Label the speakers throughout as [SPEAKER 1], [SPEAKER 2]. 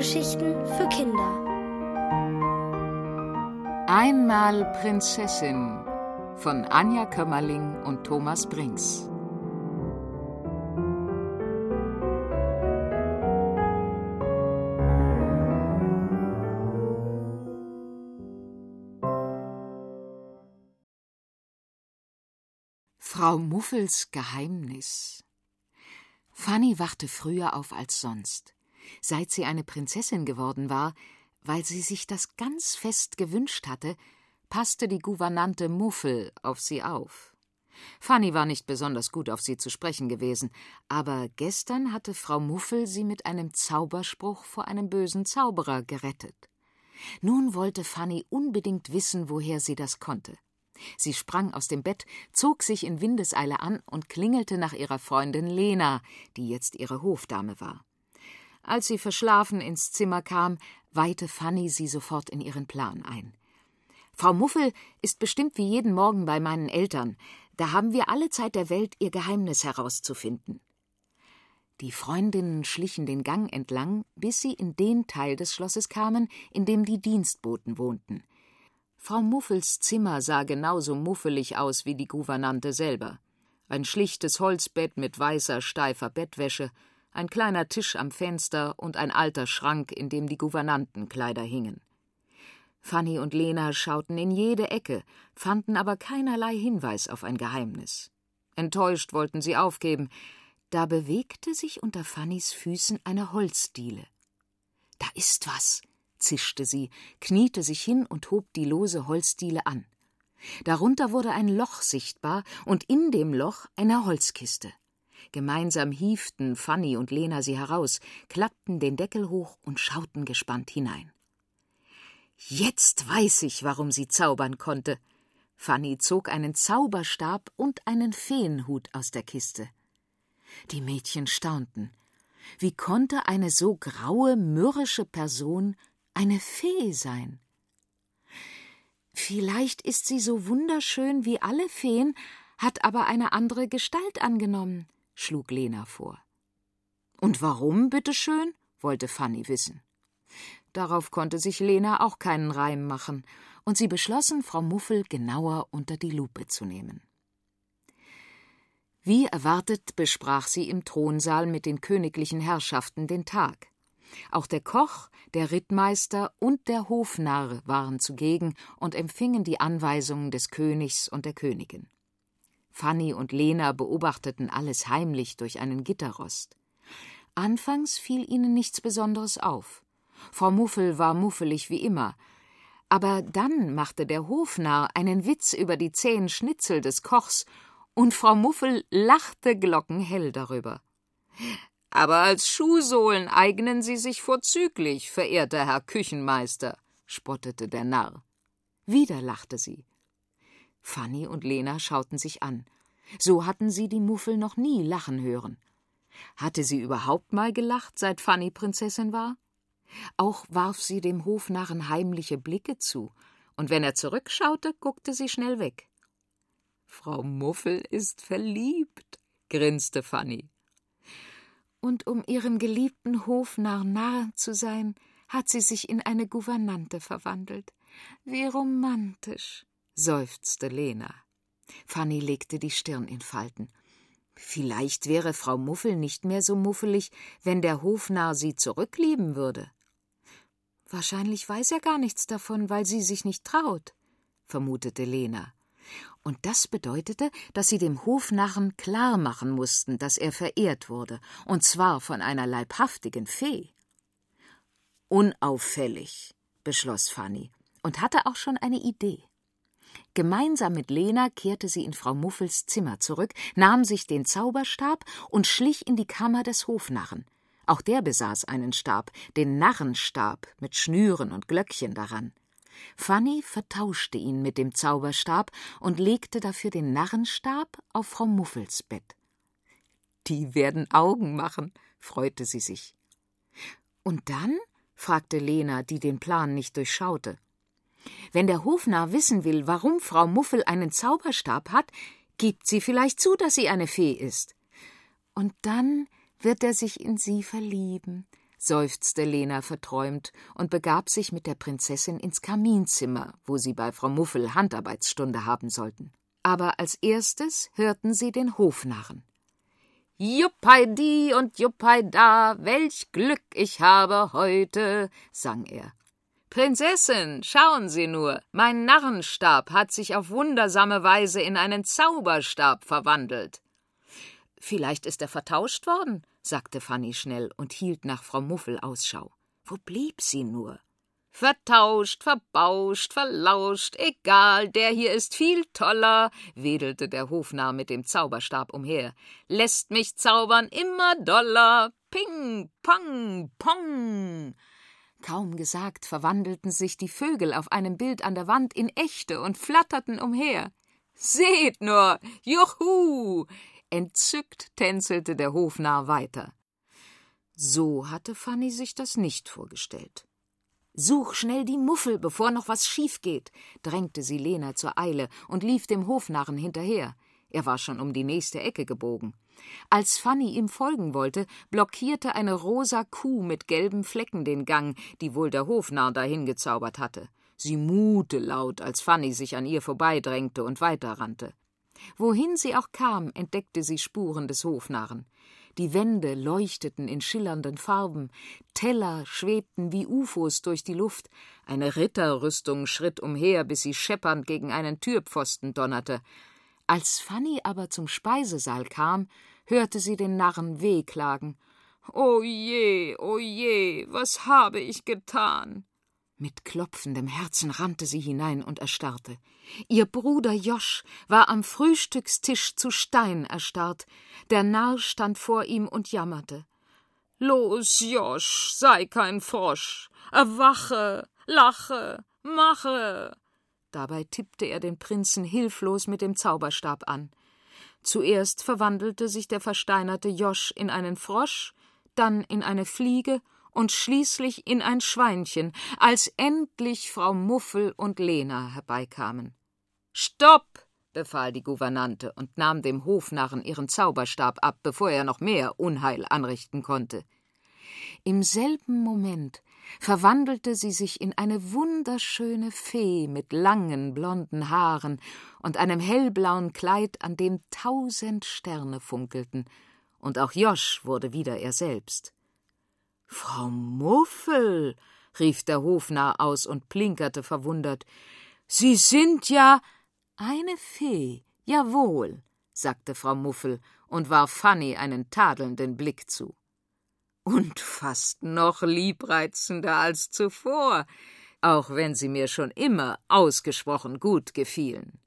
[SPEAKER 1] Hörgeschichten für Kinder.
[SPEAKER 2] Einmal Prinzessin von Anja Kömmerling und Thomas Brinks. Frau Muffels Geheimnis Fanny wachte früher auf als sonst. Seit sie eine Prinzessin geworden war, weil sie sich das ganz fest gewünscht hatte, passte die Gouvernante Muffel auf sie auf. Fanny war nicht besonders gut auf sie zu sprechen gewesen, aber gestern hatte Frau Muffel sie mit einem Zauberspruch vor einem bösen Zauberer gerettet. Nun wollte Fanny unbedingt wissen, woher sie das konnte. Sie sprang aus dem Bett, zog sich in Windeseile an und klingelte nach ihrer Freundin Lena, die jetzt ihre Hofdame war. Als sie verschlafen ins Zimmer kam, weihte Fanny sie sofort in ihren Plan ein. Frau Muffel ist bestimmt wie jeden Morgen bei meinen Eltern. Da haben wir alle Zeit der Welt, ihr Geheimnis herauszufinden. Die Freundinnen schlichen den Gang entlang, bis sie in den Teil des Schlosses kamen, in dem die Dienstboten wohnten. Frau Muffels Zimmer sah genauso muffelig aus wie die Gouvernante selber. Ein schlichtes Holzbett mit weißer, steifer Bettwäsche, ein kleiner Tisch am Fenster und ein alter Schrank, in dem die Gouvernantenkleider hingen. Fanny und Lena schauten in jede Ecke, fanden aber keinerlei Hinweis auf ein Geheimnis. Enttäuscht wollten sie aufgeben, da bewegte sich unter Fannys Füßen eine Holzdiele. Da ist was, zischte sie, kniete sich hin und hob die lose Holzdiele an. Darunter wurde ein Loch sichtbar und in dem Loch eine Holzkiste. Gemeinsam hieften Fanny und Lena sie heraus, klappten den Deckel hoch und schauten gespannt hinein. Jetzt weiß ich, warum sie zaubern konnte. Fanny zog einen Zauberstab und einen Feenhut aus der Kiste. Die Mädchen staunten. Wie konnte eine so graue, mürrische Person eine Fee sein. Vielleicht ist sie so wunderschön wie alle Feen, hat aber eine andere Gestalt angenommen, schlug Lena vor. Und warum, bitteschön? wollte Fanny wissen. Darauf konnte sich Lena auch keinen Reim machen, und sie beschlossen, Frau Muffel genauer unter die Lupe zu nehmen. Wie erwartet besprach sie im Thronsaal mit den königlichen Herrschaften den Tag. Auch der Koch, der Rittmeister und der Hofnarr waren zugegen und empfingen die Anweisungen des Königs und der Königin. Fanny und Lena beobachteten alles heimlich durch einen Gitterrost. Anfangs fiel ihnen nichts Besonderes auf. Frau Muffel war muffelig wie immer. Aber dann machte der Hofnarr einen Witz über die zähen Schnitzel des Kochs, und Frau Muffel lachte glockenhell darüber. Aber als Schuhsohlen eignen sie sich vorzüglich, verehrter Herr Küchenmeister, spottete der Narr. Wieder lachte sie. Fanny und Lena schauten sich an. So hatten sie die Muffel noch nie lachen hören. Hatte sie überhaupt mal gelacht, seit Fanny Prinzessin war? Auch warf sie dem Hofnarren heimliche Blicke zu, und wenn er zurückschaute, guckte sie schnell weg. Frau Muffel ist verliebt, grinste Fanny und um ihrem geliebten Hofnarr Narr zu sein, hat sie sich in eine Gouvernante verwandelt. Wie romantisch, seufzte Lena. Fanny legte die Stirn in Falten. Vielleicht wäre Frau Muffel nicht mehr so muffelig, wenn der Hofnarr sie zurücklieben würde. Wahrscheinlich weiß er gar nichts davon, weil sie sich nicht traut, vermutete Lena und das bedeutete, dass sie dem Hofnarren klar machen mussten, dass er verehrt wurde, und zwar von einer leibhaftigen Fee. Unauffällig, beschloss Fanny und hatte auch schon eine Idee. Gemeinsam mit Lena kehrte sie in Frau Muffels Zimmer zurück, nahm sich den Zauberstab und schlich in die Kammer des Hofnarren. Auch der besaß einen Stab, den Narrenstab mit Schnüren und Glöckchen daran. Fanny vertauschte ihn mit dem Zauberstab und legte dafür den Narrenstab auf Frau Muffels Bett. Die werden Augen machen, freute sie sich. Und dann? fragte Lena, die den Plan nicht durchschaute. Wenn der Hofnarr wissen will, warum Frau Muffel einen Zauberstab hat, gibt sie vielleicht zu, dass sie eine Fee ist. Und dann wird er sich in sie verlieben, seufzte Lena verträumt und begab sich mit der Prinzessin ins Kaminzimmer, wo sie bei Frau Muffel Handarbeitsstunde haben sollten. Aber als erstes hörten sie den Hofnarren. Juppei und juppei da, welch Glück ich habe heute, sang er. Prinzessin, schauen Sie nur, mein Narrenstab hat sich auf wundersame Weise in einen Zauberstab verwandelt. Vielleicht ist er vertauscht worden, sagte Fanny schnell und hielt nach Frau Muffel Ausschau. Wo blieb sie nur? Vertauscht, verbauscht, verlauscht, egal, der hier ist viel toller, wedelte der Hofnarr mit dem Zauberstab umher. Lässt mich zaubern immer doller. Ping, pong, pong. Kaum gesagt, verwandelten sich die Vögel auf einem Bild an der Wand in echte und flatterten umher. Seht nur, juhu! Entzückt tänzelte der Hofnarr weiter. So hatte Fanny sich das nicht vorgestellt. Such schnell die Muffel, bevor noch was schief geht, drängte sie Lena zur Eile und lief dem Hofnarren hinterher. Er war schon um die nächste Ecke gebogen. Als Fanny ihm folgen wollte, blockierte eine rosa Kuh mit gelben Flecken den Gang, die wohl der Hofnarr dahin gezaubert hatte. Sie muhte laut, als Fanny sich an ihr vorbeidrängte und weiterrannte. Wohin sie auch kam, entdeckte sie Spuren des Hofnarren. Die Wände leuchteten in schillernden Farben, Teller schwebten wie Ufos durch die Luft, eine Ritterrüstung schritt umher, bis sie scheppernd gegen einen Türpfosten donnerte. Als Fanny aber zum Speisesaal kam, hörte sie den Narren wehklagen. O je, o je, was habe ich getan? Mit klopfendem Herzen rannte sie hinein und erstarrte. Ihr Bruder Josch war am Frühstückstisch zu Stein erstarrt. Der Narr stand vor ihm und jammerte. Los, Josch, sei kein Frosch, erwache, lache, mache. Dabei tippte er den Prinzen hilflos mit dem Zauberstab an. Zuerst verwandelte sich der versteinerte Josch in einen Frosch, dann in eine Fliege und schließlich in ein Schweinchen, als endlich Frau Muffel und Lena herbeikamen. Stopp! befahl die Gouvernante und nahm dem Hofnarren ihren Zauberstab ab, bevor er noch mehr Unheil anrichten konnte. Im selben Moment verwandelte sie sich in eine wunderschöne Fee mit langen blonden Haaren und einem hellblauen Kleid, an dem tausend Sterne funkelten, und auch Josch wurde wieder er selbst. Frau Muffel, rief der Hofnarr aus und plinkerte verwundert. Sie sind ja eine Fee, jawohl, sagte Frau Muffel und warf Fanny einen tadelnden Blick zu. Und fast noch liebreizender als zuvor, auch wenn sie mir schon immer ausgesprochen gut gefielen.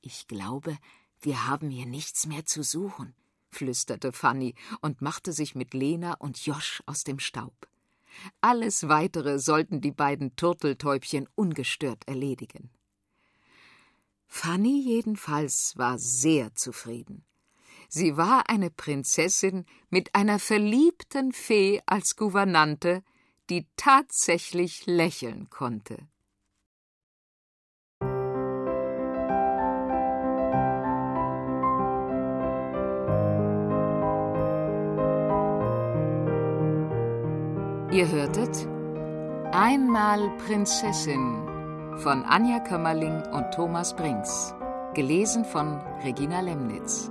[SPEAKER 2] Ich glaube, wir haben hier nichts mehr zu suchen, flüsterte Fanny und machte sich mit Lena und Josch aus dem Staub. Alles weitere sollten die beiden Turteltäubchen ungestört erledigen. Fanny jedenfalls war sehr zufrieden. Sie war eine Prinzessin mit einer verliebten Fee als Gouvernante, die tatsächlich lächeln konnte. Ihr hörtet Einmal Prinzessin von Anja Kömmerling und Thomas Brinks. Gelesen von Regina Lemnitz.